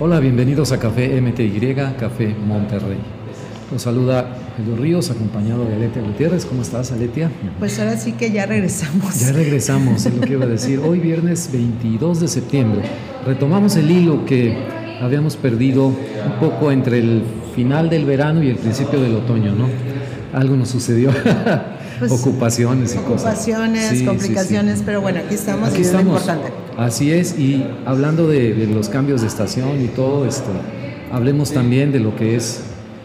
Hola, bienvenidos a Café MTY, Café Monterrey. Los saluda Jesús Ríos, acompañado de Aletia Gutiérrez. ¿Cómo estás, Aletia? Pues ahora sí que ya regresamos. Ya regresamos, es lo que iba a decir. Hoy, viernes 22 de septiembre, retomamos el hilo que habíamos perdido un poco entre el final del verano y el principio del otoño, ¿no? Algo nos sucedió. Pues, ocupaciones y cosas. Ocupaciones, complicaciones, pero bueno, aquí estamos aquí y estamos. es lo importante. Así es, y hablando de, de, los cambios de estación y todo esto, hablemos también de lo que es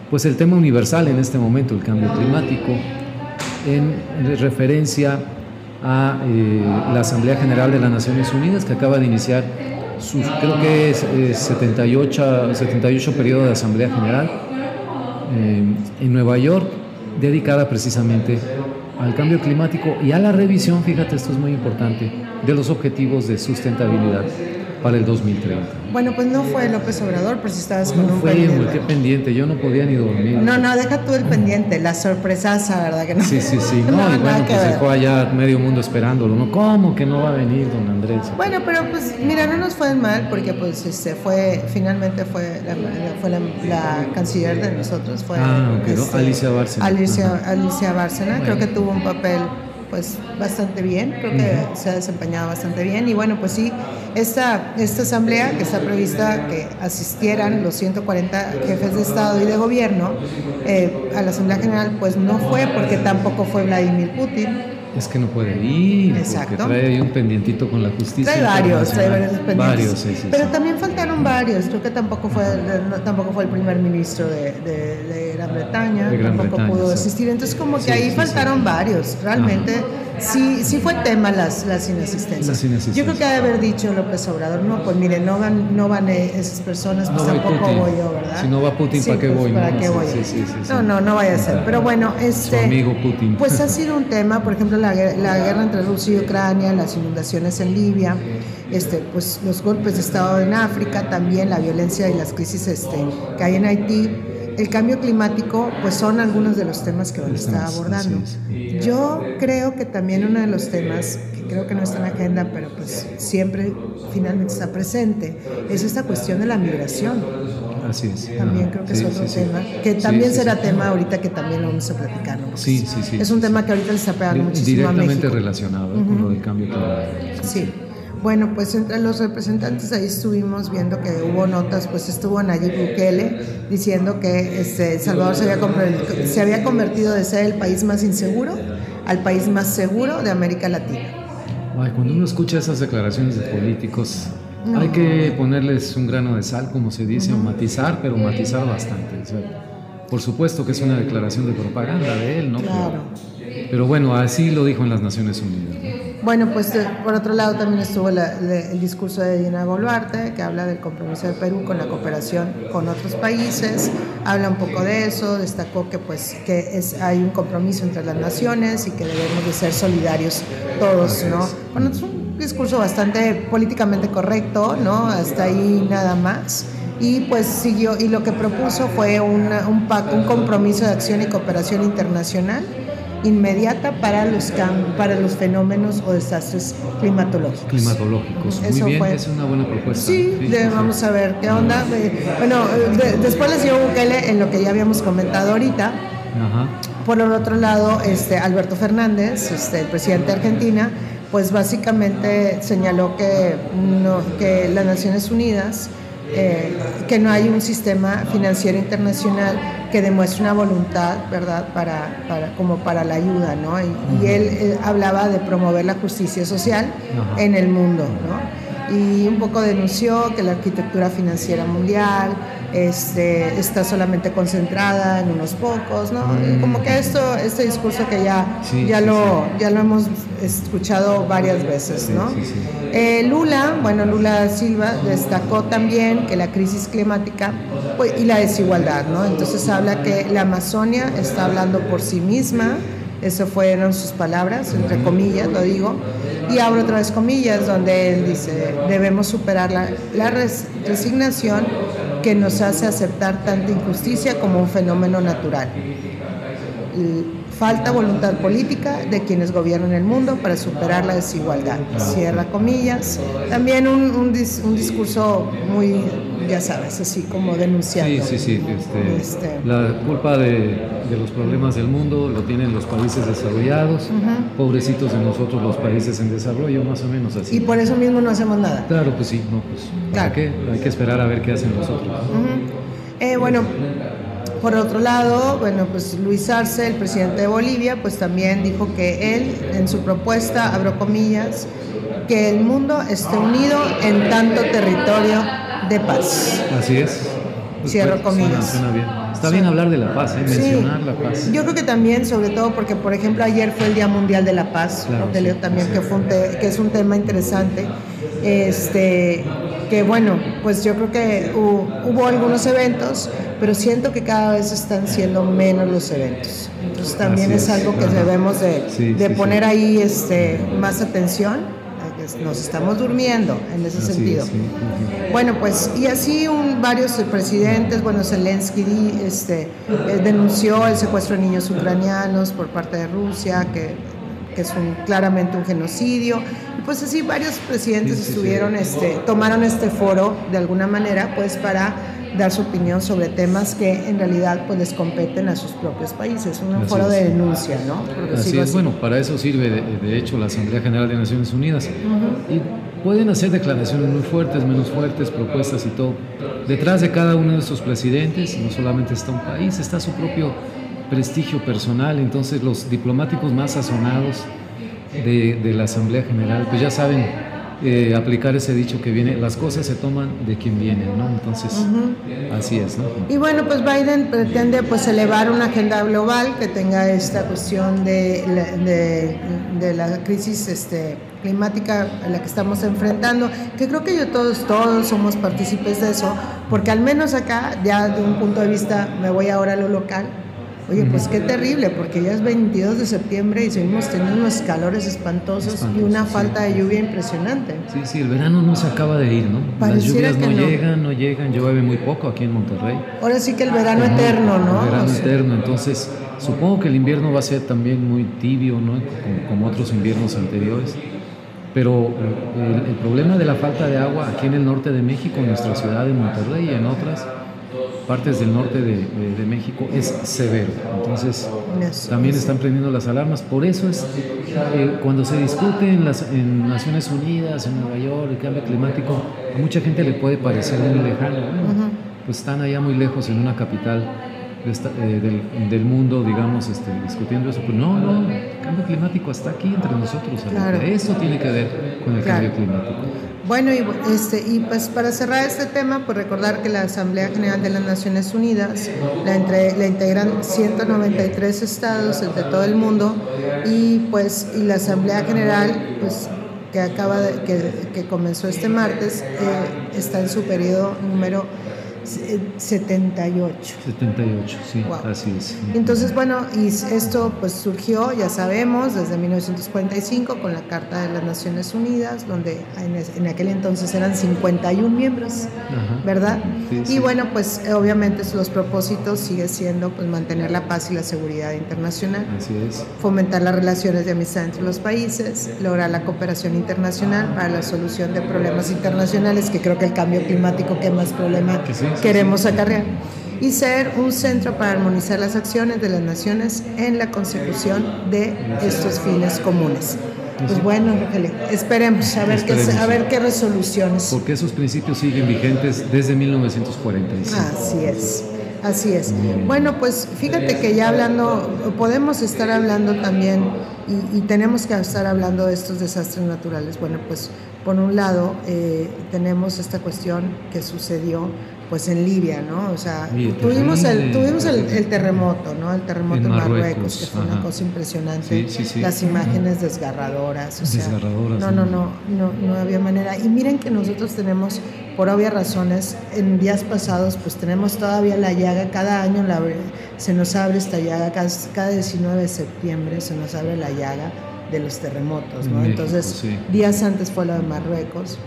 pues el tema universal en este momento, el cambio climático, en referencia a eh, la Asamblea General de las Naciones Unidas que acaba de iniciar su, creo que es eh, 78, 78 periodo de Asamblea General eh, en Nueva York, dedicada precisamente al cambio climático y a la revisión, fíjate, esto es muy importante, de los objetivos de sustentabilidad para el 2030. Bueno, pues no fue López Obrador, pero si estabas ¿Cómo con un fue, pendiente. Qué pendiente, yo no podía ni dormir. No, no, deja tú el pendiente, la sorpresaza, ¿verdad? Que no. Sí, sí, sí. No, No, y bueno, pues dejó allá medio mundo esperándolo. ¿no? ¿Cómo que no va a venir don Andrés? Bueno, pero pues mira, no nos fue mal porque pues este fue, finalmente fue la, la- fue la, la canciller de nosotros, fue Ah, ¿no? este, Alicia Bárcena. Alicia. Alicia Bárcena, creo que tuvo un papel pues bastante bien, creo que se ha desempeñado bastante bien. Y bueno, pues sí, esta, esta asamblea que está prevista que asistieran los 140 jefes de Estado y de Gobierno eh, a la Asamblea General, pues no fue porque tampoco fue Vladimir Putin, Es que no puede ir, Exacto. porque trae ahí un pendientito con la justicia. Trae varios, trae varios pendientes. Varios, sí, sí. Pero sí. también faltaron varios. Creo que tampoco fue, no, tampoco fue el primer ministro de, de- de Gran Bretaña, De Gran tampoco Bretaña, pudo asistir. Entonces, como que ahí faltaron varios. Realmente, sí, sí fue tema las, las inasistencias. Las inasistencias. Yo creo que ha de haber dicho López Obrador, no, pues mire, no van, no van eh, esas personas, pues No tampoco Putin. voy yo, ¿verdad? Si no va Putin, Sí, ¿para qué pues, voy? ¿Para no? qué voy? sí, sí. No, no, no vaya a ser. Pero bueno, este. Su amigo Putin. Pues ha sido un tema, por ejemplo, la, la guerra entre Rusia y Ucrania, las inundaciones en Libia, este, pues los golpes de Estado en África, también la violencia y las crisis este, que hay en Haití. El cambio climático, pues son algunos de los temas que van a estar abordando. Yo creo que también uno de los temas, que creo que no está en la agenda, pero pues siempre finalmente está presente, es esta cuestión de la migración. Así es. También creo que Sí, es otro sí, sí. tema, que también será tema ahorita que también lo vamos a platicar. ¿no? Sí, sí, sí. Es un tema que ahorita le está pegando muchísimo a Directamente México. relacionado con lo del cambio climático. Sí. Bueno, pues entre los representantes ahí estuvimos viendo que hubo notas, pues estuvo Nayib Bukele diciendo que este, El Salvador se había, se había convertido de ser el país más inseguro al país más seguro de América Latina. Ay, cuando uno escucha esas declaraciones de políticos, hay que ponerles un grano de sal, como se dice, o matizar, pero matizar bastante. o sea, por supuesto que es una declaración de propaganda de él, ¿no? Pero- Claro. Pero, bueno, así lo dijo en las Naciones Unidas. ¿no? Bueno, pues eh, por otro lado también estuvo la- el discurso de Dina Boluarte, que habla del compromiso de Perú con la cooperación con otros países, habla un poco de eso, destacó que pues que es, hay un compromiso entre las naciones y que debemos de ser solidarios todos, ¿no? Bueno, es un discurso bastante políticamente correcto, ¿no? Hasta ahí nada más. Y pues siguió, y lo que propuso fue una- un, pac- un compromiso de acción y cooperación internacional inmediata para los, para los fenómenos o desastres climatológicos. Climatológicos. Muy Eso bien, fue- es una buena propuesta. Sí, de- vamos a ver qué onda. Bueno, de- después les dio Bukele en lo que ya habíamos comentado ahorita. Ajá. Por el otro lado, este, Alberto Fernández, este, el presidente de Argentina, pues básicamente señaló que, no, que las Naciones Unidas, eh, que no hay un sistema financiero internacional que demuestre una voluntad, ¿verdad?, para, para- como para la ayuda, ¿no? Y, y él eh, hablaba de promover la justicia social Ajá. en el mundo, ¿no? y un poco denunció que la arquitectura financiera mundial este, está solamente concentrada en unos pocos, ¿no? Y como que esto, este discurso que ya, Mm. Sí, ya, sí, lo, ya lo hemos escuchado varias veces, Sí, ¿no? sí, sí. Eh, Lula, bueno, Lula Silva destacó también que la crisis climática pues, y la desigualdad, ¿no? Entonces habla que la Amazonia está hablando por sí misma, eso fueron sus palabras, entre comillas, lo digo, y abro otra vez comillas, donde él dice, debemos superar la, la res- resignación que nos hace aceptar tanta injusticia como un fenómeno natural. Falta voluntad política de quienes gobiernan el mundo para superar la desigualdad. Cierra comillas. También un, un discurso muy ya sabes, así como denunciando. Sí, sí, sí. Este, este. La culpa de, los problemas del mundo lo tienen los países desarrollados, pobrecitos de nosotros los países en desarrollo, más o menos así. Y por eso mismo no hacemos nada. Claro, pues sí, no, pues ¿para claro. qué? Hay que esperar a ver qué hacen los otros. Eh, bueno, por otro lado, bueno, pues Luis Arce, el presidente de Bolivia, pues también dijo que él, en su propuesta, abro comillas, que el mundo esté unido en tanto territorio de paz. Así es. Cierro pues, pues, comillas. Suena, suena bien. Está sí. bien hablar de la paz, ¿eh? mencionar sí. la paz. Yo creo que también, sobre todo porque, por ejemplo, ayer fue el Día Mundial de la Paz, claro, ¿no? sí, también, que, fue un que es un tema interesante. Este, que bueno, pues yo creo que hubo, hubo algunos eventos, pero siento que cada vez están siendo menos los eventos. Entonces también es, es, algo que Ajá. debemos de, de poner ahí este, más atención pues, nos estamos durmiendo en ese sentido. Bueno, pues, y así un, varios presidentes, bueno, Zelensky este, eh, denunció el secuestro de niños ucranianos por parte de Rusia, que, que es un, claramente un genocidio. Y pues así varios presidentes estuvieron, Este, tomaron este foro de alguna manera, pues para dar su opinión sobre temas que en realidad pues les competen a sus propios países. Un así foro es. de denuncia, ¿no? Porque así es, así. bueno, para eso sirve de, de, hecho la Asamblea General de Naciones Unidas. Uh -huh. Y pueden hacer declaraciones muy fuertes, menos fuertes, propuestas y todo. Detrás de cada uno de estos presidentes no solamente está un país, está su propio prestigio personal, entonces los diplomáticos más sazonados de, de la Asamblea General pues ya saben eh, aplicar ese dicho que viene, las cosas se toman de quien vienen, ¿no? Entonces, así es, ¿no? Y bueno, pues Biden pretende pues elevar una agenda global que tenga esta cuestión de, de, la crisis este, climática a la que estamos enfrentando, que creo que yo todos, todos somos partícipes de eso, porque al menos acá, ya de un punto de vista, me voy ahora a lo local, Oye, pues qué terrible, porque ya es 22 de septiembre y seguimos teniendo unos calores espantosos Espantoso, y una falta sí. de lluvia impresionante. Sí, sí, el verano no se acaba de ir, ¿no? Pareciera Las lluvias no, no, llegan, no llegan, llueve muy poco aquí en Monterrey. Ahora sí que el verano eterno, ¿no? El verano o sea. eterno, entonces supongo que el invierno va a ser también muy tibio, ¿no? Como, como otros inviernos anteriores. Pero eh, el, el problema de la falta de agua aquí en el norte de México, en nuestra ciudad de Monterrey y en otras, partes del norte de, de, México es severo. Entonces, también están prendiendo las alarmas. Por eso es, eh, cuando se discute en, las, en Naciones Unidas, en Nueva York, el cambio climático, a mucha gente le puede parecer muy lejano. Pues están allá muy lejos en una capital eh, del, mundo, digamos, este, discutiendo eso. Pero no, no, el cambio climático está aquí entre nosotros. Claro. Eso tiene que ver con el cambio climático. Bueno, y, este, y pues para cerrar este tema, pues recordar que la Asamblea General de las Naciones Unidas la, entre, la integran 193 estados de todo el mundo y pues y la Asamblea General, pues que acaba de, que, que comenzó este martes, eh, está en su periodo número 78. 78, sí, wow. así es. Entonces, bueno, y esto pues surgió, ya sabemos, desde 1945 con la Carta de las Naciones Unidas, donde en, aquel entonces eran 51 miembros, ¿verdad? Y bueno, pues obviamente los propósitos sigue siendo pues mantener la paz y la seguridad internacional, fomentar las relaciones de amistad entre los países, lograr la cooperación internacional para la solución de problemas internacionales, que creo que el cambio climático que más problema queremos acarrear y ser un centro para armonizar las acciones de las naciones en la consecución de estos fines comunes. Pues bueno, esperemos a ver. Qué, a ver qué resoluciones. Porque esos principios siguen vigentes desde 1945. Así es, así es. Bueno, pues fíjate que ya hablando, podemos estar hablando también y, tenemos que estar hablando de estos desastres naturales. Bueno, pues por un lado eh, tenemos esta cuestión que sucedió pues en Libia, ¿no? O sea, tuvimos, el, tuvimos el, terremoto, ¿no? El terremoto en Marruecos, que fue una cosa impresionante. Sí, sí, sí. Las imágenes desgarradoras. O sea. No, no, no, no, había manera. Y miren que nosotros tenemos, por obvias razones, en días pasados, pues tenemos todavía la llaga, cada año se nos abre esta llaga, cada, cada 19 de septiembre se nos abre la llaga de los terremotos, ¿no? Entonces, días antes fue lo de Marruecos.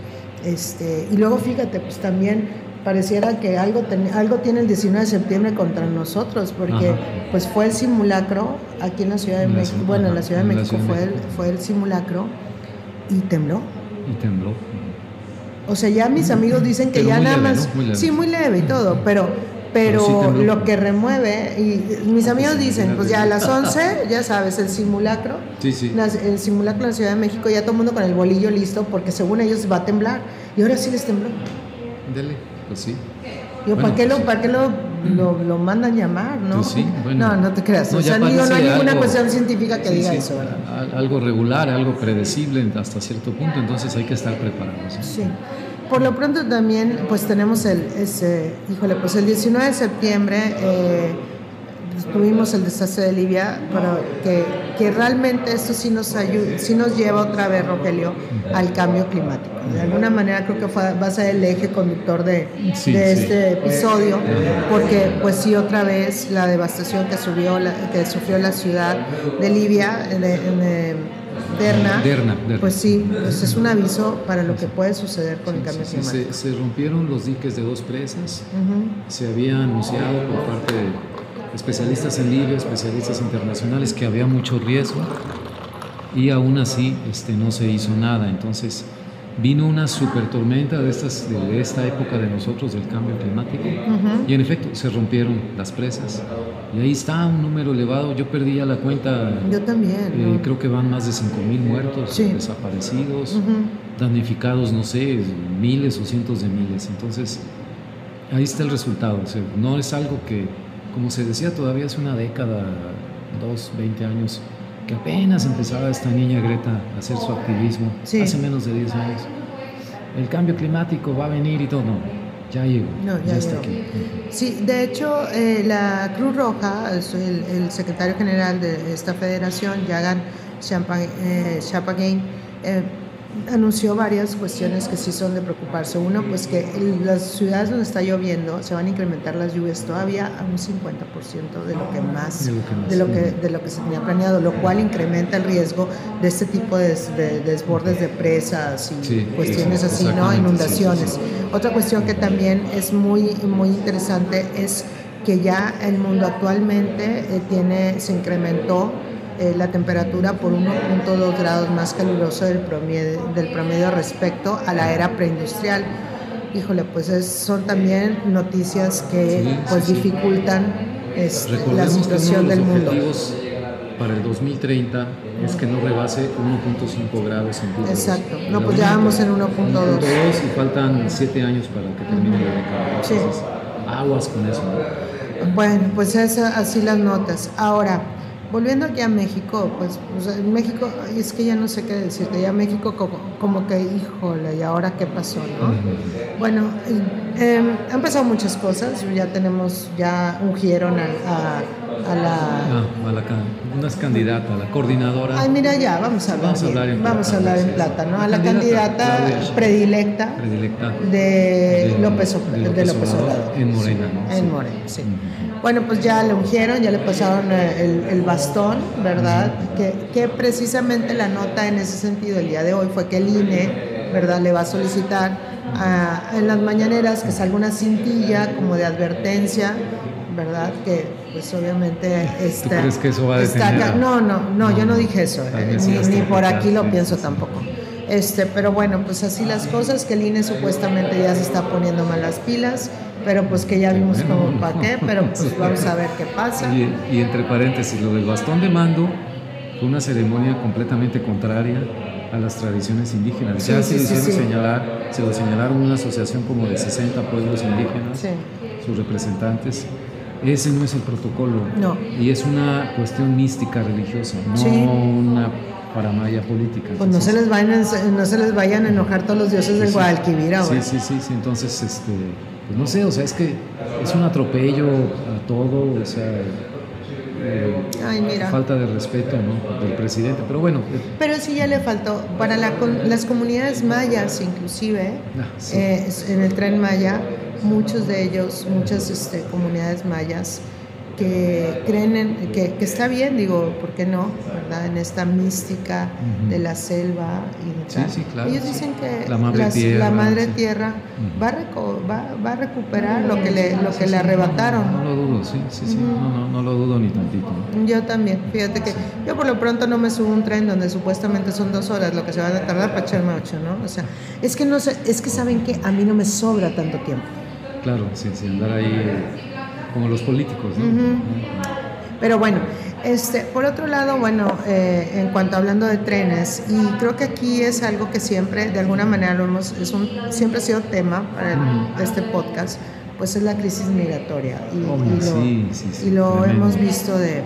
Este, y luego fíjate, pues también pareciera que algo, ten, algo tiene el 19 de septiembre contra nosotros, porque pues fue el simulacro aquí en la Ciudad de México, bueno, en la Ciudad de México fue, El, fue el simulacro y tembló. Y tembló. O sea, ya mis amigos dicen que ya nada más, ¿no? muy sí, muy leve y todo, pero pero, lo que remueve, y mis amigos dicen, pues ya a las 11, ya sabes, el simulacro, sí, sí. el simulacro en la Ciudad de México, ya todo el mundo con el bolillo listo, porque según ellos va a temblar, y ahora sí les tembló. Dele pues sí. ¿para qué, lo, ¿para qué lo, lo, mandan llamar? ¿no? Pues sí, bueno. No, no te creas. No, o sea, no hay ninguna cuestión científica que diga eso. Algo regular, algo predecible hasta cierto punto, entonces hay que estar preparados. Sí. Por lo pronto también, pues tenemos el, ese, híjole, pues el 19 de septiembre eh, pues, tuvimos el desastre de Libia, pero que, que realmente esto sí nos ayuda, sí nos lleva otra vez, Rogelio, al cambio climático. De alguna manera creo que fue, va a ser el eje conductor de, de este episodio, porque pues sí otra vez la devastación que, subió que sufrió la ciudad de Libia, de, Derna, pues sí, pues es un aviso para lo que puede suceder con el cambio climático. Se, rompieron los diques de dos presas, se había anunciado por parte de especialistas en Libia, especialistas internacionales, que había mucho riesgo y aún así este, no se hizo nada. Entonces, vino una super tormenta de, estas, de esta época de nosotros del cambio climático y en efecto se rompieron las presas y ahí está un número elevado, yo perdí ya la cuenta. Yo también. Eh, creo que van más de 5 mil muertos, desaparecidos, damnificados, no sé, miles o cientos de miles. Entonces, ahí está el resultado. no es algo que, como se decía todavía hace una década, dos, veinte años, que apenas empezaba esta niña Greta a hacer su activismo, hace menos de 10 años. El cambio climático va a venir y todo. No, ya llegó. No, ya, está aquí. Sí, de hecho, eh, la Cruz Roja, el, el, secretario general de esta federación, Yagan Chapagain, eh, anunció varias cuestiones que sí son de preocuparse. Uno, pues que las ciudades donde está lloviendo se van a incrementar las lluvias todavía a un 50% de lo que más, de lo que, de lo que, se tenía planeado, lo cual incrementa el riesgo de este tipo de, desbordes de presas y cuestiones así, ¿no? Inundaciones. Otra cuestión que también es muy, muy interesante es que ya el mundo actualmente eh, tiene, se incrementó eh, la temperatura por 1.2 grados más caluroso del promedio, del promedio respecto a la era preindustrial. Híjole, pues son también noticias que pues dificultan este, la situación del mundo. Para el 2030 es que no rebase 1.5 grados centígrados. Exacto, no, pues ya vamos en 1.2. y faltan 7 años para que termine la década. Sí. aguas con eso. Bueno, pues así las notas. Ahora, volviendo aquí a México, pues, en México, es que ya no sé qué decirte, ya México como, que, híjole, ¿y ahora qué pasó, no? Bueno, eh, han pasado muchas cosas, ya tenemos, ya ungieron a, a, la... Ah, a la una es candidata, a la coordinadora. Ay, mira ya, vamos a hablar, vamos a hablar, en, vamos plata, a hablar en plata, ¿no? A la candidata, predilecta, predilecta, de, López, Obrador. En Morena, ¿no? En Morena, sí. Bueno, pues ya le ungieron, ya le pasaron eh, el, bastón, ¿verdad? Que, que, precisamente la nota en ese sentido el día de hoy fue que el INE, ¿verdad? Le va a solicitar en las mañaneras que salga una cintilla como de advertencia, ¿verdad? Que pues obviamente está... ¿Tú crees que eso va a detener? no, no, no, yo no dije eso, eh, ni, por aquí lo pienso tampoco. Este, pero bueno, pues así las cosas, que el INE supuestamente ya se está poniendo malas pilas pero pues que ya vimos como para qué, pero pues vamos a ver qué pasa. Y, entre paréntesis, lo del bastón de mando fue una ceremonia completamente contraria a las tradiciones indígenas. ya se, señalar, se lo señalaron una asociación como de 60 pueblos indígenas, sus representantes. Ese no es el protocolo. No. Y es una cuestión mística religiosa, no una paramaya política. Pues no se, les vayan, no se les vayan a enojar todos los dioses del Guadalquivir ahora. Sí, sí, sí, sí. Entonces, este pues no sé, o sea, es que es un atropello a todo, o sea, eh, falta de respeto ¿no? del presidente, pero bueno. Eh. Pero sí ya le faltó, para las comunidades mayas inclusive, ah, eh, en el tren maya, muchos de ellos, muchas este, comunidades mayas, que creen en, que, que, está bien, digo, ¿por qué no? ¿Verdad? En esta mística de la selva y sí, sí, claro, Ellos dicen que la madre las, tierra, la madre sí. tierra va, a reco, va, va, a recuperar lo que le, lo que le arrebataron. No, no, lo dudo, sí, sí, sí, no, no, no lo dudo ni tantito. Yo también, fíjate que yo por lo pronto no me subo a un tren donde supuestamente son dos horas lo que se va a tardar para echarme ocho, ¿no? O sea, es que no sé, es que saben que a mí no me sobra tanto tiempo. Claro, sí, sí, andar ahí como los políticos, ¿no? Uh -huh. Pero bueno, este, por otro lado, bueno, eh, en cuanto hablando de trenes, y creo que aquí es algo que siempre, de alguna manera, lo hemos, es un, siempre ha sido tema para el, este podcast, pues es la crisis migratoria. Y, oh, y lo, sí, sí, sí, y lo hemos visto de,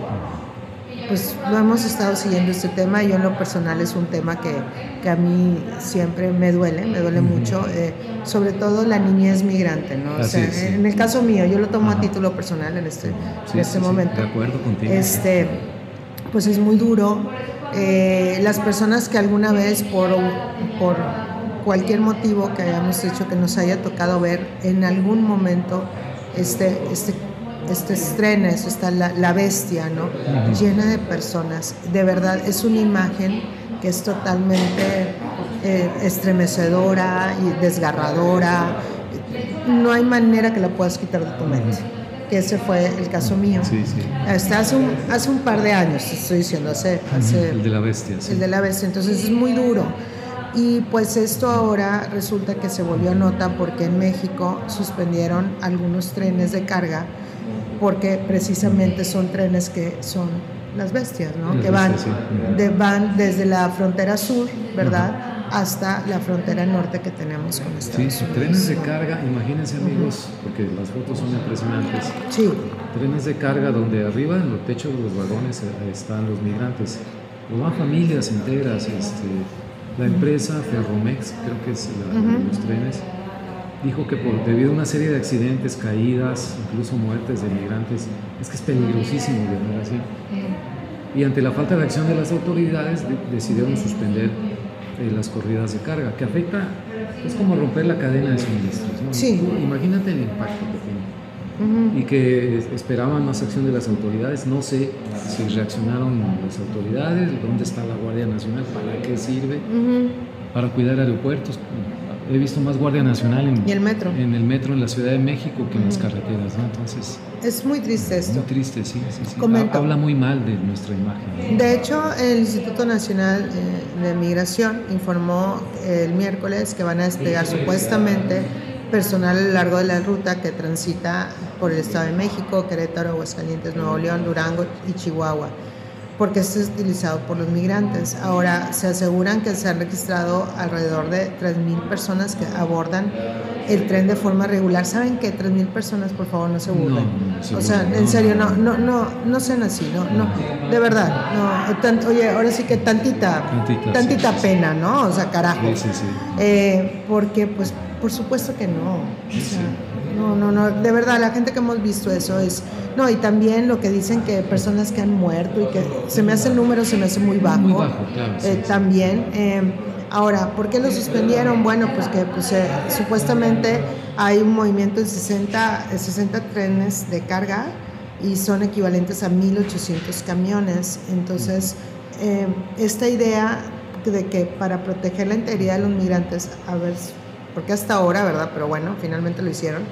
pues lo hemos estado siguiendo este tema y yo en lo personal es un tema que, que a mí siempre me duele, me duele uh -huh. mucho, eh, sobre todo la niñez migrante, ¿no? Así o sea, es, sí. en el caso mío, yo lo tomo Ajá. a título personal en este, sí, en este sí, momento. de acuerdo contigo. Este, pues es muy duro. Eh, las personas que alguna vez por, por cualquier motivo que hayamos hecho que nos haya tocado ver en algún momento este, este estos trenes, está la, la bestia, ¿no? Uh -huh. Llena de personas. De verdad, es una imagen que es totalmente eh, estremecedora y desgarradora. No hay manera que la puedas quitar de tu mente. Que ese fue el caso mío. Sí, sí. Hasta hace un, hace un par de años, estoy diciendo, hace, hace el de la bestia. Sí. El de la bestia. Entonces es muy duro. Y pues esto ahora resulta que se volvió nota porque en México suspendieron algunos trenes de carga porque precisamente son trenes que son las bestias, ¿no? Las que van, bestias, sí. de, van desde la frontera sur, ¿verdad? Uh -huh. Hasta la frontera norte que tenemos con Estados sí, Unidos. trenes de carga, imagínense amigos, uh -huh. porque las fotos son impresionantes. Sí. Trenes de carga donde arriba en los techos de los vagones están los migrantes. Pues van familias enteras, este, la empresa Ferromex, creo que es la, los trenes, dijo que por, debido a una serie de accidentes, caídas, incluso muertes de migrantes, es que es peligrosísimo viajar así. Y ante la falta de acción de las autoridades, de, decidieron suspender eh, las corridas de carga, que afecta, es como romper la cadena de suministros. ¿no? Sí. Imagínate el impacto que tiene. Uh -huh. Y que esperaban más acción de las autoridades. No sé si reaccionaron las autoridades, dónde está la Guardia Nacional, para qué sirve, uh -huh. para cuidar aeropuertos he visto más Guardia Nacional en, ¿Y el metro? en el metro en la Ciudad de México que en las carreteras, ¿no? Entonces... Es muy triste esto. Muy triste, sí, sí, sí. Comento. Habla muy mal de nuestra imagen. De hecho, el Instituto Nacional de Migración informó el miércoles que van a desplegar supuestamente personal a lo largo de la ruta que transita por el Estado de México, Querétaro, Aguascalientes, Nuevo León, Durango y Chihuahua porque esto es utilizado por los migrantes. Ahora se aseguran que se han registrado alrededor de 3.000 personas que abordan el tren de forma regular. ¿Saben qué? 3.000 personas, por favor, no se burlen. No, o sea, en serio, no, no, no, no sean así, no, no, de verdad, no. Tant, oye, ahora sí que tantita, tantita, tantita sí, pena, ¿no? O sea, carajo. Sí, sí, sí. Eh, porque, pues, por supuesto que no. O sea, no, no, no, de verdad, la gente que hemos visto eso es, no, y también lo que dicen que personas que han muerto y que se me hace el número, se me hace muy bajo. Muy bajo, claro. Sí, eh, sí. También, eh, ahora, ¿por qué lo suspendieron? Bueno, pues que pues, eh, supuestamente hay un movimiento de 60, 60 trenes de carga y son equivalentes a 1.800 camiones. Entonces, eh, esta idea de que para proteger la integridad de los migrantes, a ver, porque hasta ahora, ¿verdad? Pero bueno, finalmente lo hicieron.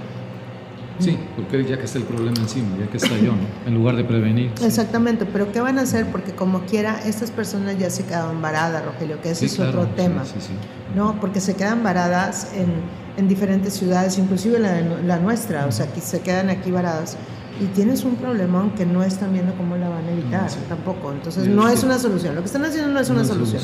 Sí, porque ya que está el problema encima, ya que estalló, ¿no? en lugar de prevenir. Exactamente, pero ¿qué van a hacer? Porque como quiera, estas personas ya se quedaron varadas, Rogelio, que ese sí, es claro, otro tema, sí, sí, ¿no? Porque se quedan varadas en, en diferentes ciudades, inclusive la, la nuestra, o sea, que se quedan aquí varadas y tienes un problema que no están viendo cómo la van a evitar Sí. tampoco. Entonces no es una solución. Lo que están haciendo no es una No solución.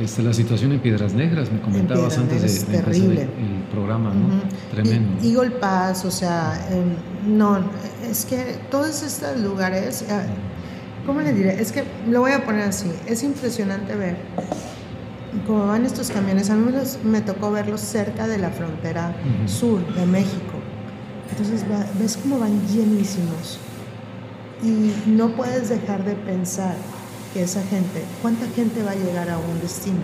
Este, la situación en Piedras Negras, me comentabas antes de, de empezar el, programa, ¿no? Tremendo. Y, Pass, o sea, em, no, es que todos estos lugares, eh, ¿cómo le diré? Es que lo voy a poner así, es impresionante ver cómo van estos camiones. A mí los- me tocó verlos cerca de la frontera sur de México. Entonces va- ves cómo van llenísimos y no puedes dejar de pensar que esa gente, ¿cuánta gente va a llegar a un destino?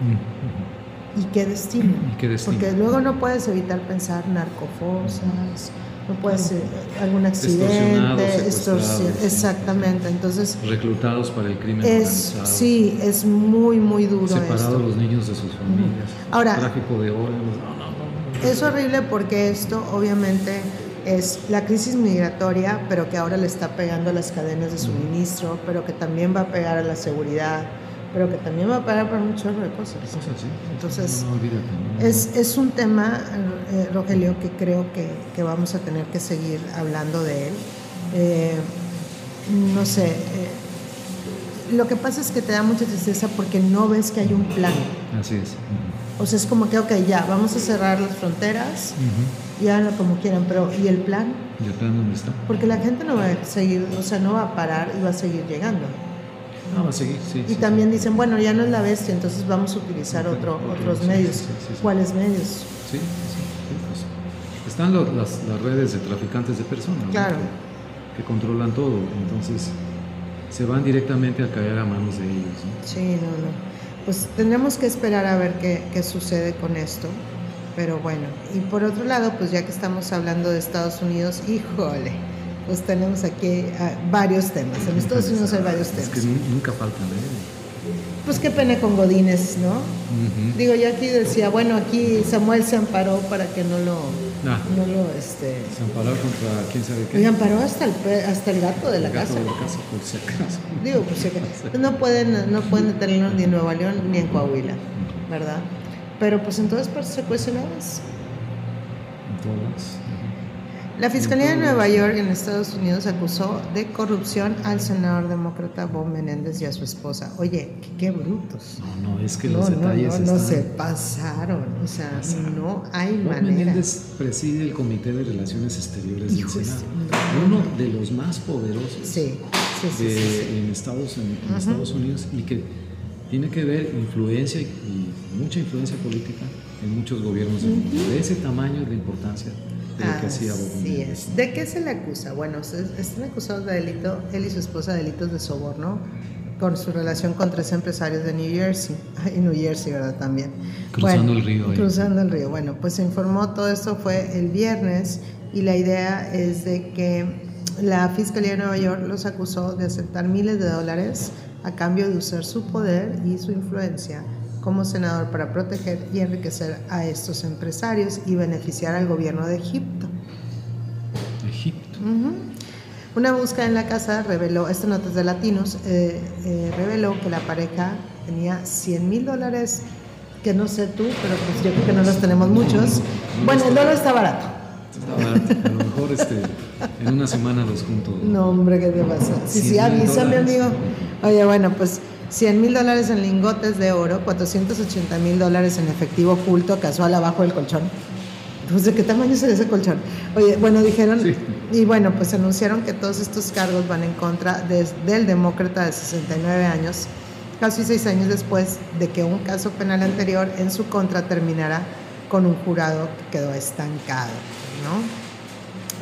Mm, ¿Y qué destino? ¿Y qué destino? Porque luego no puedes evitar pensar narcofosas, no puede ser algún accidente, exactamente. Entonces, reclutados para el crimen es, organizado. Sí, es muy, muy duro. Separados los niños de sus familias. Ahora, tráfico de órganos. es horrible porque esto, obviamente, es la crisis migratoria, pero que ahora le está pegando a las cadenas de suministro, pero que también va a pegar a la seguridad pero que también va a pagar por un chorro de cosas. Entonces, es, es, un tema, eh, Rogelio, que creo que, que, vamos a tener que seguir hablando de él. Eh, no sé, eh, lo que pasa es que te da mucha tristeza porque no ves que hay un plan. Así es. O sea, es como que, ok, ya, vamos a cerrar las fronteras, y háganlo como quieran, pero ¿y el plan? ¿Y el plan dónde está? Porque la gente no va a seguir, o sea, no va a parar y va a seguir llegando. No, va a seguir, sí. Y también dicen, bueno, ya no es la bestia, entonces vamos a utilizar otro, otros medios. ¿Cuáles medios? Sí, sí, pues, están las, las, redes de traficantes de personas. Claro. Que, controlan todo, entonces se van directamente a caer a manos de ellos. Sí, no, no. Pues tendremos que esperar a ver qué, qué sucede con esto. Pero bueno, y por otro lado, pues ya que estamos hablando de Estados Unidos, híjole, pues tenemos aquí ah, varios temas. En Estados Unidos hay varios temas. Es que nunca faltan, ¿eh? Pues qué pena con Godínez, ¿no? Digo, yo aquí decía, bueno, aquí Samuel se amparó para que no lo, no lo, este... Se amparó contra quién sabe qué. Y amparó hasta el, hasta el gato de la gato casa. De la casa, por si acaso. Digo, por si acaso. No pueden, no pueden detenerlo ni en Nueva León ni en Coahuila, ¿verdad? Pero pues en todas partes se cuecen habas. En todas. La Fiscalía de Nueva York en Estados Unidos acusó de corrupción al senador demócrata Bob Menéndez y a su esposa. Oye, qué, brutos. No, no, es que los detalles no, no, se pasaron. O sea, no hay Bob manera. Menéndez preside el Comité de Relaciones Exteriores del Senado. Uno de los más poderosos sí, sí, de, en, Estados, en, en Estados Unidos y que tiene que ver influencia y, mucha influencia política en muchos gobiernos del mundo. De ese tamaño la importancia de lo que hacía Bob Así es. ¿De qué se le acusa? Bueno, están acusados de delito, él y su esposa, de delitos de soborno con su relación con tres empresarios de New Jersey, y New Jersey, ¿verdad? También. Cruzando el río. Cruzando el río. Bueno, pues se informó, todo esto fue el viernes y la idea es de que la Fiscalía de Nueva York los acusó de aceptar miles de dólares a cambio de usar su poder y su influencia como senador para proteger y enriquecer a estos empresarios y beneficiar al gobierno de Egipto. Egipto. Una búsqueda en la casa reveló, esta nota es de Latinos, eh, eh, reveló que la pareja tenía 100 mil dólares, que no sé tú, pero pues yo creo que no los tenemos muchos. bueno, el dólar está barato. Está barato, a lo mejor este, en una semana los junto. No, hombre, ¿qué te pasa? Sí, sí, avísame, amigo. Oye, bueno, pues 100 mil dólares en lingotes de oro, 480 mil dólares en efectivo oculto, casual abajo del colchón. Entonces, ¿de qué tamaño es ese colchón? Oye, bueno, dijeron, y bueno, pues anunciaron que todos estos cargos van en contra del demócrata de 69 años, casi seis años después de que un caso penal anterior en su contra terminara con un jurado que quedó estancado, ¿no?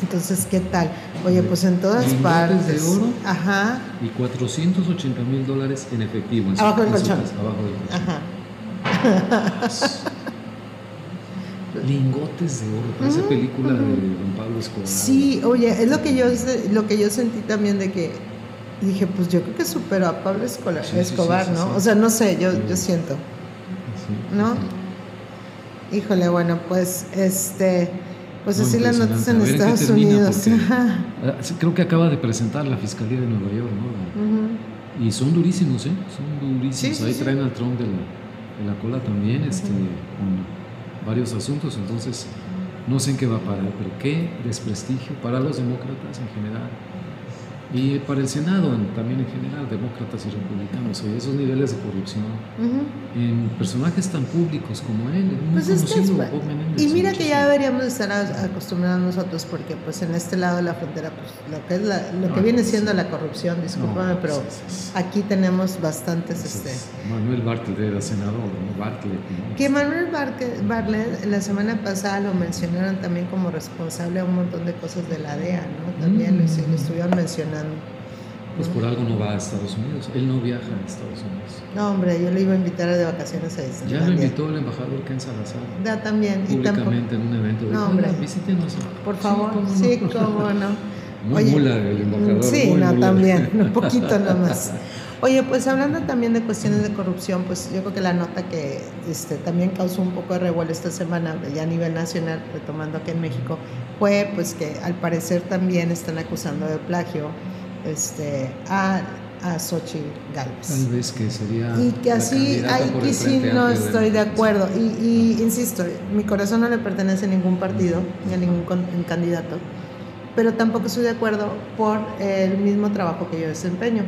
Entonces, ¿qué tal? Oye, pues en todas partes. de oro Ajá. y 480 mil dólares en efectivo. En abajo del colchón. abajo del colchón. Ajá. Lingotes de oro, esa película de Don Pablo Escobar. Sí, oye, es lo que yo lo que yo sentí también de que dije, pues yo creo que superó a Pablo Escobar, sí, Escobar ¿no? O sea, no sé, yo, yo siento. ¿No? Híjole, bueno, pues este pues así las notas en Estados Unidos. Ah, creo que acaba de presentar la Fiscalía de Nueva York, ¿no? Y son durísimos, ¿eh? Son durísimos. Ahí traen al Trump de la, la cola también, este, con varios asuntos. Entonces, no sé en qué va a parar, pero qué desprestigio para los demócratas en general y para el Senado también en general, demócratas y republicanos, oye, esos niveles de corrupción en personajes tan públicos como él, muy pues conocido, Bob Menéndez, Y mira que ya deberíamos estar acostumbrados nosotros, porque pues en este lado de la frontera, pues lo que, es la, lo que viene siendo la corrupción, discúlpame, pero aquí tenemos bastantes... Este, Manuel Bartlett era senador, ¿no? Bartlett. Que Manuel Bartlett la semana pasada lo mencionaron también como responsable de un montón de cosas de la DEA, ¿no? También lo, lo estuvieron mencionando. Pues por algo no va a Estados Unidos. Él no viaja a Estados Unidos. No, hombre, yo le iba a invitar de vacaciones a eso. Ya lo invitó el embajador Ken Salazar. Ya también. Públicamente en un evento. No, hombre. Visítenos. Por favor, sí, cómo no. Muy mula el embajador. Sí, no, también. Un poquito nomás. Oye, pues hablando también de cuestiones de corrupción, pues yo creo que la nota que este, también causó un poco de revuelo esta semana, ya a nivel nacional, retomando aquí en México, fue pues que al parecer también están acusando de plagio este, a, a Xochitl Galvez. Tal vez que sería. Y que así, ahí que sí no estoy de acuerdo. Y, y, insisto, mi corazón no le pertenece a ningún partido ni a ningún candidato, pero tampoco estoy de acuerdo por el mismo trabajo que yo desempeño.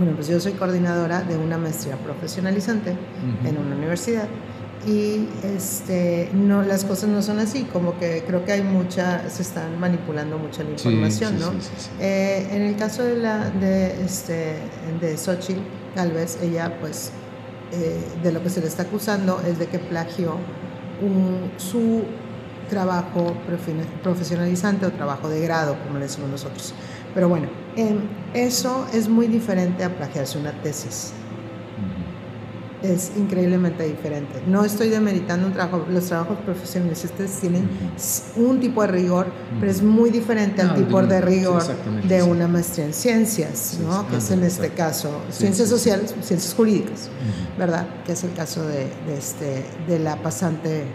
Bueno, pues yo soy coordinadora de una maestría profesionalizante en una universidad y este no las cosas no son así como que creo que hay mucha se están manipulando mucha la información no eh, en el caso de la de este de Xochitl vez ella pues eh, de lo que se le está acusando es de que plagió un, su trabajo profesionalizante o trabajo de grado como le decimos nosotros. Pero bueno, em, eso es muy diferente a plagiarse una tesis. Es increíblemente diferente. No estoy demeritando un trabajo, los trabajos profesionales tienen un tipo de rigor, pero es muy diferente al tipo de rigor de una maestría en ciencias, ¿no? que es en este caso ciencias sociales, ciencias jurídicas, ¿verdad? Que es el caso de, de, este, de la pasante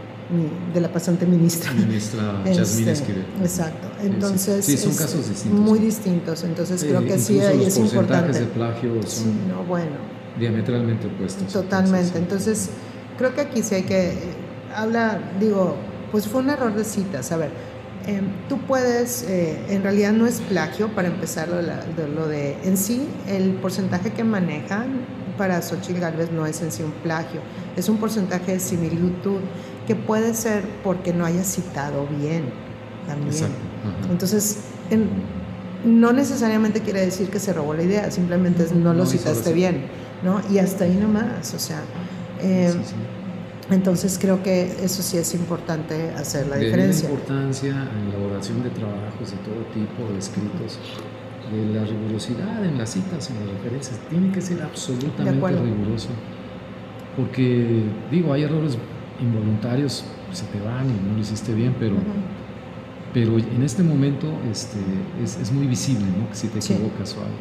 de la pasante ministra. Ministra Jasmine este, Exacto. Entonces, sí, son casos distintos. Muy distintos. Entonces, creo que sí, ahí es importante. de plagio son no, bueno. diametralmente opuestos. Totalmente. Entonces, creo que aquí sí hay que. Eh, habla, digo, pues fue un error de citas. A ver, eh, tú puedes, eh, en realidad no es plagio, para empezar lo de, lo de, en sí, el porcentaje que manejan para Xochitl Galvez no es en sí un plagio, es un porcentaje de similitud que puede ser porque no haya citado bien también. Entonces, no necesariamente quiere decir que se robó la idea, simplemente es no lo citaste bien, ¿no? Y hasta ahí nomás, o sea. Eh, entonces creo que eso sí es importante hacer la diferencia. La importancia en la elaboración de trabajos de todo tipo, de escritos, de la rigurosidad en las citas, en las referencias. Tiene que ser absolutamente riguroso. Porque, digo, hay errores involuntarios se te van y no lo hiciste bien, pero, pero en este momento este, es, es muy visible ¿no? que si te equivocas o algo.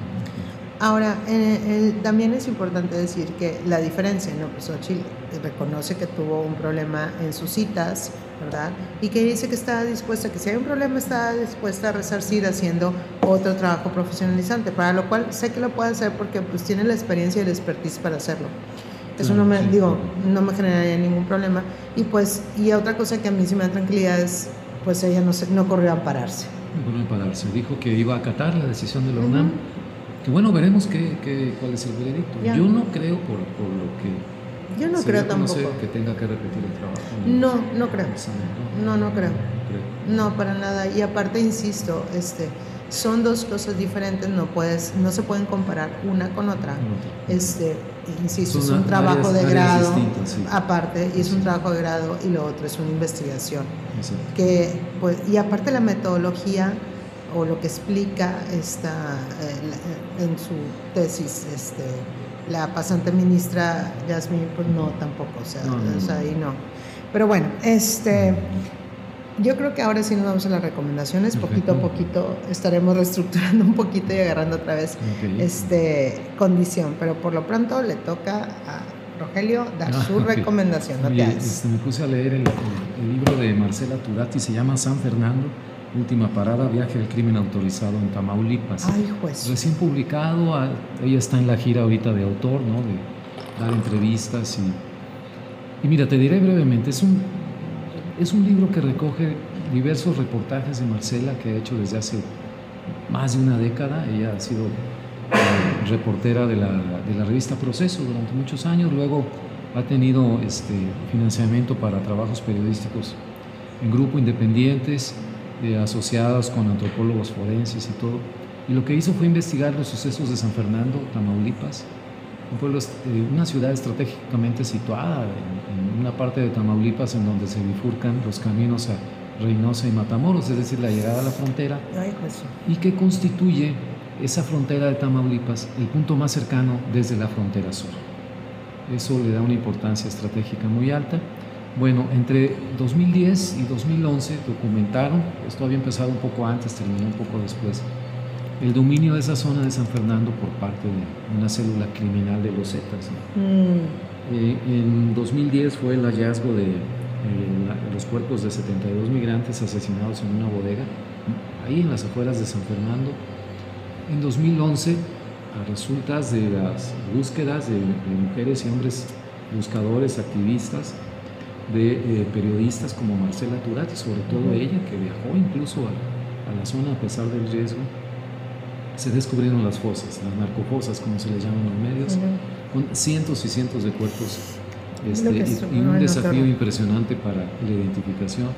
Ahora, eh, también es importante decir que la diferencia, ¿no? Pues Xochitl reconoce que tuvo un problema en sus citas, ¿verdad? Y que dice que está dispuesta, que si hay un problema está dispuesta a resarcir haciendo otro trabajo profesionalizante, para lo cual sé que lo puede hacer porque pues tiene la experiencia y el expertise para hacerlo. Eso no me, digo, no me generaría ningún problema. Y pues, y otra cosa que a mí sí me da tranquilidad es, pues ella no, se, no corrió a ampararse. No corrió a ampararse. Dijo que iba a acatar la decisión de la UNAM. Que bueno, veremos qué, qué, cuál es el veredicto. Yo no creo por, por lo que... Yo no creo tampoco. que tenga que repetir el trabajo. No, no, creo. No, no creo. No, para nada. Y aparte, insisto, este son dos cosas diferentes, no, puedes, no se pueden comparar una con otra. Este, insisto, es un trabajo de grado aparte, y es un trabajo de grado y lo otro es una investigación. Que, pues, y aparte la metodología o lo que explica esta, eh, en su tesis este, la pasante ministra Yasmin, pues no, tampoco, o sea, o sea ahí no. Pero bueno, este... Yo creo que ahora sí nos vamos a las recomendaciones, poquito a poquito estaremos reestructurando un poquito y agarrando otra vez este, condición, pero por lo pronto le toca a Rogelio dar ah, su recomendación. ¿no este, me puse a leer el, libro de Marcela Turati, se llama San Fernando, Última Parada, Viaje del Crimen Autorizado en Tamaulipas. Ay, juez. Recién publicado, ella está en la gira ahorita de autor, ¿no? de dar entrevistas y, y mira, te diré brevemente, es un es un libro que recoge diversos reportajes de Marcela que ha hecho desde hace más de una década. Ella ha sido eh, reportera de la, de la, revista Proceso durante muchos años, luego ha tenido este, financiamiento para trabajos periodísticos en grupo independientes, eh, asociados con antropólogos forenses y todo. Y lo que hizo fue investigar los sucesos de San Fernando, Tamaulipas, un pueblo, eh, una ciudad estratégicamente situada en, una parte de Tamaulipas en donde se bifurcan los caminos a Reynosa y Matamoros, es decir, la llegada a la frontera, y que constituye esa frontera de Tamaulipas el punto más cercano desde la frontera sur. Eso le da una importancia estratégica muy alta. Bueno, entre 2010 y 2011 documentaron, esto había empezado un poco antes, terminó un poco después, el dominio de esa zona de San Fernando por parte de una célula criminal de los Zetas. Mm. Eh, en 2010 fue el hallazgo de eh, los cuerpos de 72 migrantes asesinados en una bodega, ahí en las afueras de San Fernando. En 2011, a resultas de las búsquedas de, mujeres y hombres buscadores, activistas, de eh, periodistas como Marcela Turati, sobre todo ella, que viajó incluso a, a la zona a pesar del riesgo, se descubrieron las fosas, las narcofosas, como se les llama en los medios, con cientos y cientos de cuerpos este, y, un desafío impresionante para la identificación.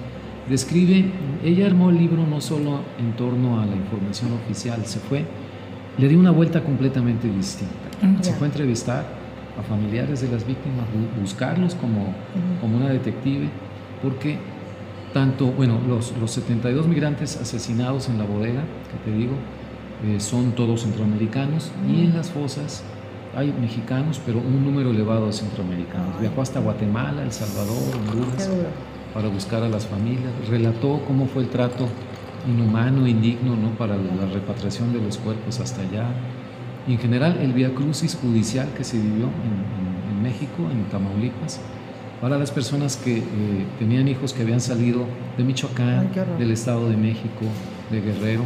Describe, ella armó el libro no solo en torno a la información oficial, se fue, le dio una vuelta completamente distinta. Se fue a entrevistar a familiares de las víctimas, buscarlos como, como una detective, porque tanto, bueno, los, los 72 migrantes asesinados en la bodega, que te digo, eh, son todos centroamericanos y en las fosas hay mexicanos, pero un número elevado de centroamericanos. Viajó hasta Guatemala, El Salvador, Honduras, para buscar a las familias. Relató cómo fue el trato inhumano, indigno, ¿no? para la repatriación de los cuerpos hasta allá. Y en general, el via crucis judicial que se vivió en, México, en Tamaulipas, para las personas que eh, tenían hijos que habían salido de Michoacán, del Estado de México, de Guerrero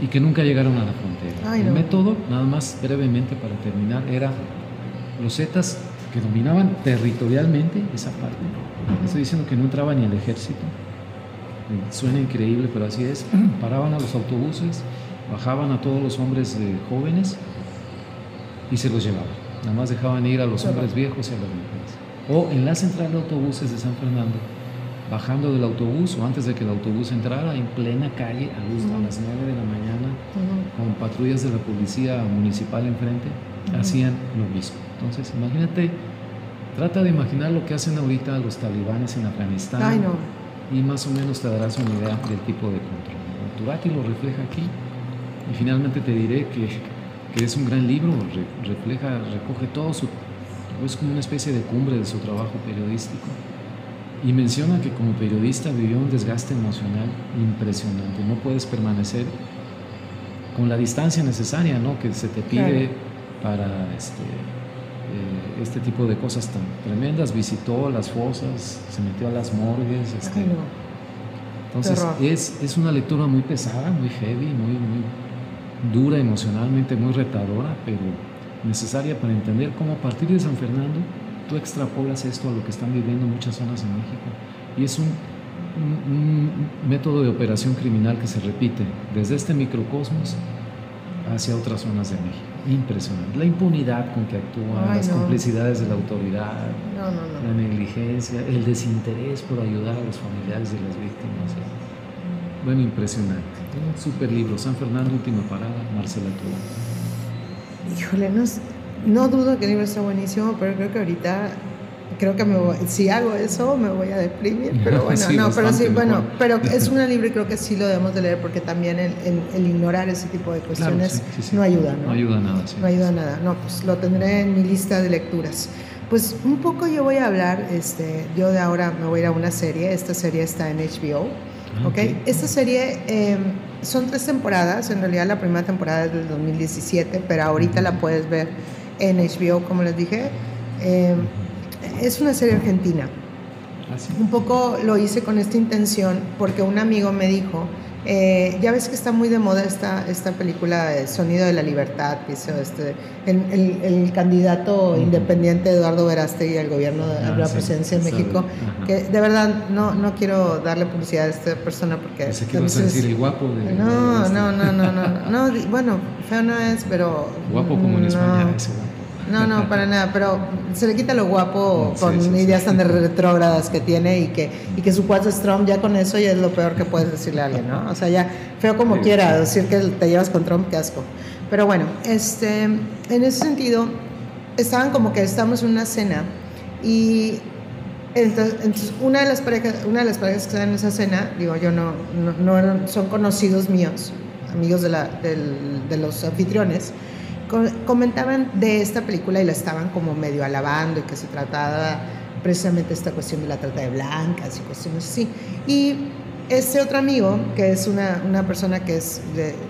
y que nunca llegaron a la frontera. el método, nada más brevemente para terminar, era los Zetas que dominaban territorialmente esa parte. Estoy diciendo que no entraba ni el ejército. Eh, suena increíble, pero así es. Paraban a los autobuses, bajaban a todos los hombres jóvenes y se los llevaban. Nada más dejaban ir a los hombres viejos y a las mujeres. O en la central de autobuses de San Fernando bajando del autobús o antes de que el autobús entrara en plena calle a, luz, a las 9 de la mañana con patrullas de la policía municipal enfrente, hacían lo mismo. Entonces, imagínate, trata de imaginar lo que hacen ahorita los talibanes en Afganistán y más o menos te darás una idea del tipo de control. Turati lo refleja aquí y finalmente te diré que, que es un gran libro, refleja, recoge todo su... es como una especie de cumbre de su trabajo periodístico y menciona que como periodista vivió un desgaste emocional impresionante. No puedes permanecer con la distancia necesaria ¿no? que se te pide para este, eh, este tipo de cosas tan tremendas. Visitó las fosas, se metió a las morgues. Este. Entonces es, es, una lectura muy pesada, muy heavy, muy, muy dura emocionalmente, muy retadora, pero necesaria para entender cómo a partir de San Fernando tú extrapolas esto a lo que están viviendo muchas zonas en México. Y es un, método de operación criminal que se repite desde este microcosmos hacia otras zonas de México. Impresionante. La impunidad con que actúa, las complicidades de la autoridad, la negligencia, el desinterés por ayudar a los familiares de las víctimas. Bueno, impresionante. Un super libro, San Fernando, última parada, Marcela Tuba. Híjole, no, no dudo que el libro está buenísimo, pero creo que ahorita creo que me si hago eso me voy a deprimir, pero bueno, no, pero sí, bueno, pero es un libro y creo que sí lo debemos de leer porque también el, el, ignorar ese tipo de cuestiones no ayuda, ¿no? No ayuda nada, No ayuda nada, no, pues lo tendré en mi lista de lecturas. Pues un poco yo voy a hablar, este, yo de ahora me voy a ir a una serie, esta serie está en HBO, ah, ¿ok? Esta serie em, son tres temporadas, en realidad la primera temporada es del 2017, pero ahorita la puedes ver en HBO, como les dije. Eh, es una serie argentina. ¿Ah, un poco lo hice con esta intención porque un amigo me dijo, eh, ya ves que está muy de moda esta, esta película de Sonido de la Libertad, que hizo este, el, el, candidato independiente Eduardo Verástegui al gobierno de ah, la presidencia de México, que de verdad no, no quiero darle publicidad a esta persona porque... Pensé que ibas a decir el guapo. De, no, no, no, no, no, no, bueno, feo no es, pero... Guapo como en España, ese no, no, para nada, pero se le quita lo guapo con ideas tan retrógradas que tiene y que, y que su cuarto es Trump, ya con eso ya es lo peor que puedes decirle a alguien, ¿no? O sea, ya feo como quiera, decir que te llevas con Trump, qué asco. Pero bueno, este, en ese sentido, estaban como que estamos en una cena y entonces, una, de las parejas, una de las parejas que están en esa cena, digo, yo no, no, no son conocidos míos, amigos de, la, de los anfitriones, comentaban de esta película y la estaban como medio alabando y que se trataba precisamente esta cuestión de la trata de blancas y cuestiones así. Y este otro amigo, que es una, una persona que, es,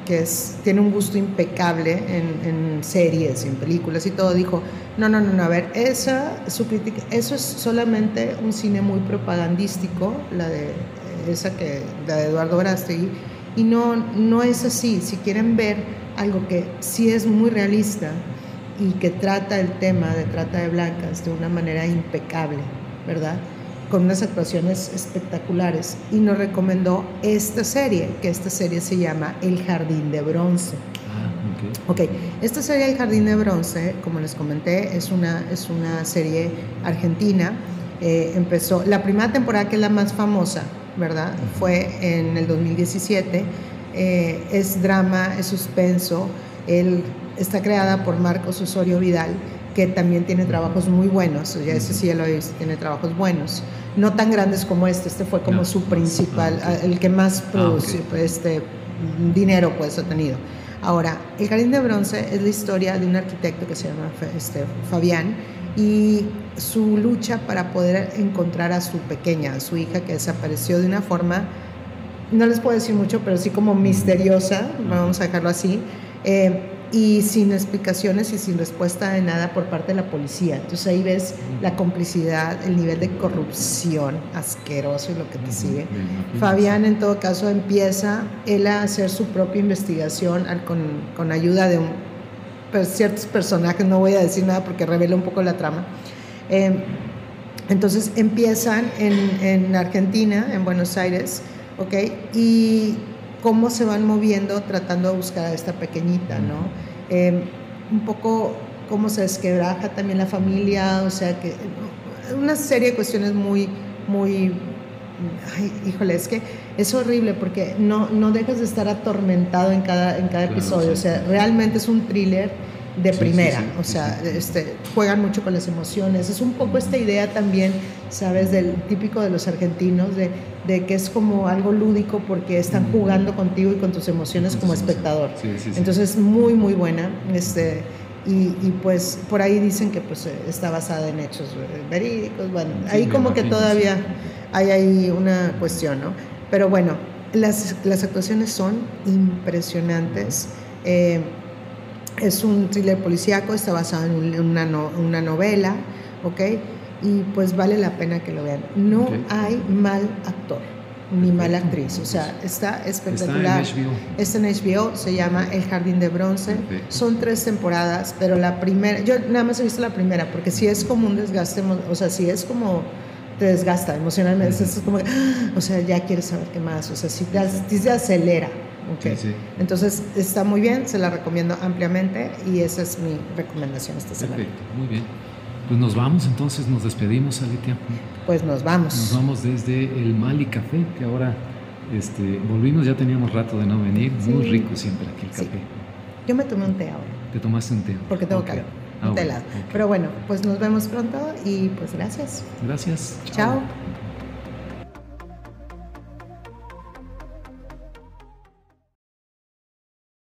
que es, tiene un gusto impecable en, en, series, en películas y todo, dijo, no, no, no, no a ver, esa, su crítica, eso es solamente un cine muy propagandístico, la de esa que, la de Eduardo Brastegui, y no, no es así. Si quieren ver algo que sí es muy realista y que trata el tema de trata de blancas de una manera impecable, ¿verdad? Con unas actuaciones espectaculares. Y nos recomendó esta serie, que esta serie se llama El Jardín de Bronce. Ah, ok, esta serie El Jardín de Bronce, como les comenté, es una, es una serie argentina. Eh, empezó, la primera temporada que es la más famosa, ¿verdad? Fue en el 2017. Eh, es drama, es suspenso. Él está creada por Marcos Osorio Vidal, que también tiene trabajos muy buenos. Ya ese sí ya lo he visto, tiene trabajos buenos. No tan grandes como este. Este fue como su principal, ah, el que más ah, produce, este, dinero pues ha tenido. Ahora, El Jardín de Bronce es la historia de un arquitecto que se llama este, Fabián y su lucha para poder encontrar a su pequeña, a su hija que desapareció de una forma, no les puedo decir mucho, pero sí como misteriosa, vamos a dejarlo así, eh, y sin explicaciones y sin respuesta de nada por parte de la policía. Entonces ahí ves la complicidad, el nivel de corrupción asqueroso y lo que te sigue. Fabián en todo caso empieza él a hacer su propia investigación con, con ayuda de un ciertos personajes, no voy a decir nada porque revela un poco la trama. Eh, entonces empiezan en, en, Argentina, en Buenos Aires, ¿ok? Y cómo se van moviendo tratando de buscar a esta pequeñita, ¿no? Eh, un poco cómo se desquebraja también la familia, o sea que una serie de cuestiones muy, muy, ay, híjole, es que es horrible porque no, no dejas de estar atormentado en cada, en cada episodio, o sea, realmente es un thriller de primera, o sea, este, juegan mucho con las emociones. Es un poco esta idea también, ¿sabes?, del típico de los argentinos, de, de que es como algo lúdico porque están jugando contigo y con tus emociones como espectador. Entonces, muy, muy buena. Este, y, y, pues por ahí dicen que pues está basada en hechos verídicos. Bueno, ahí como que todavía hay ahí una cuestión, ¿no? Pero bueno, las, las actuaciones son impresionantes. Eh, es un thriller policíaco, está basado en una, una novela, ¿ok? Y pues vale la pena que lo vean. No hay mal actor ni mala actriz, o sea, está espectacular. Está en HBO. Está en HBO, se llama El Jardín de Bronce. Son tres temporadas, pero la primera, yo nada más he visto la primera, porque si es como un desgaste, o sea, si es como te desgasta emocionalmente, es como, o sea, ya quieres saber qué más, o sea, si te, te acelera. Okay. Entonces está muy bien, se la recomiendo ampliamente y esa es mi recomendación esta semana. Perfecto, muy bien. Pues nos vamos entonces, nos despedimos, Alitia. Pues nos vamos. Nos vamos desde el Mali Café, que ahora este, volvimos, ya teníamos rato de no venir. Muy rico siempre aquí el café. Yo me tomé un té ahora. ¿Te tomaste un té? Porque tengo calor. Ah, un té. Pero bueno, pues nos vemos pronto y pues gracias. Gracias. Chao.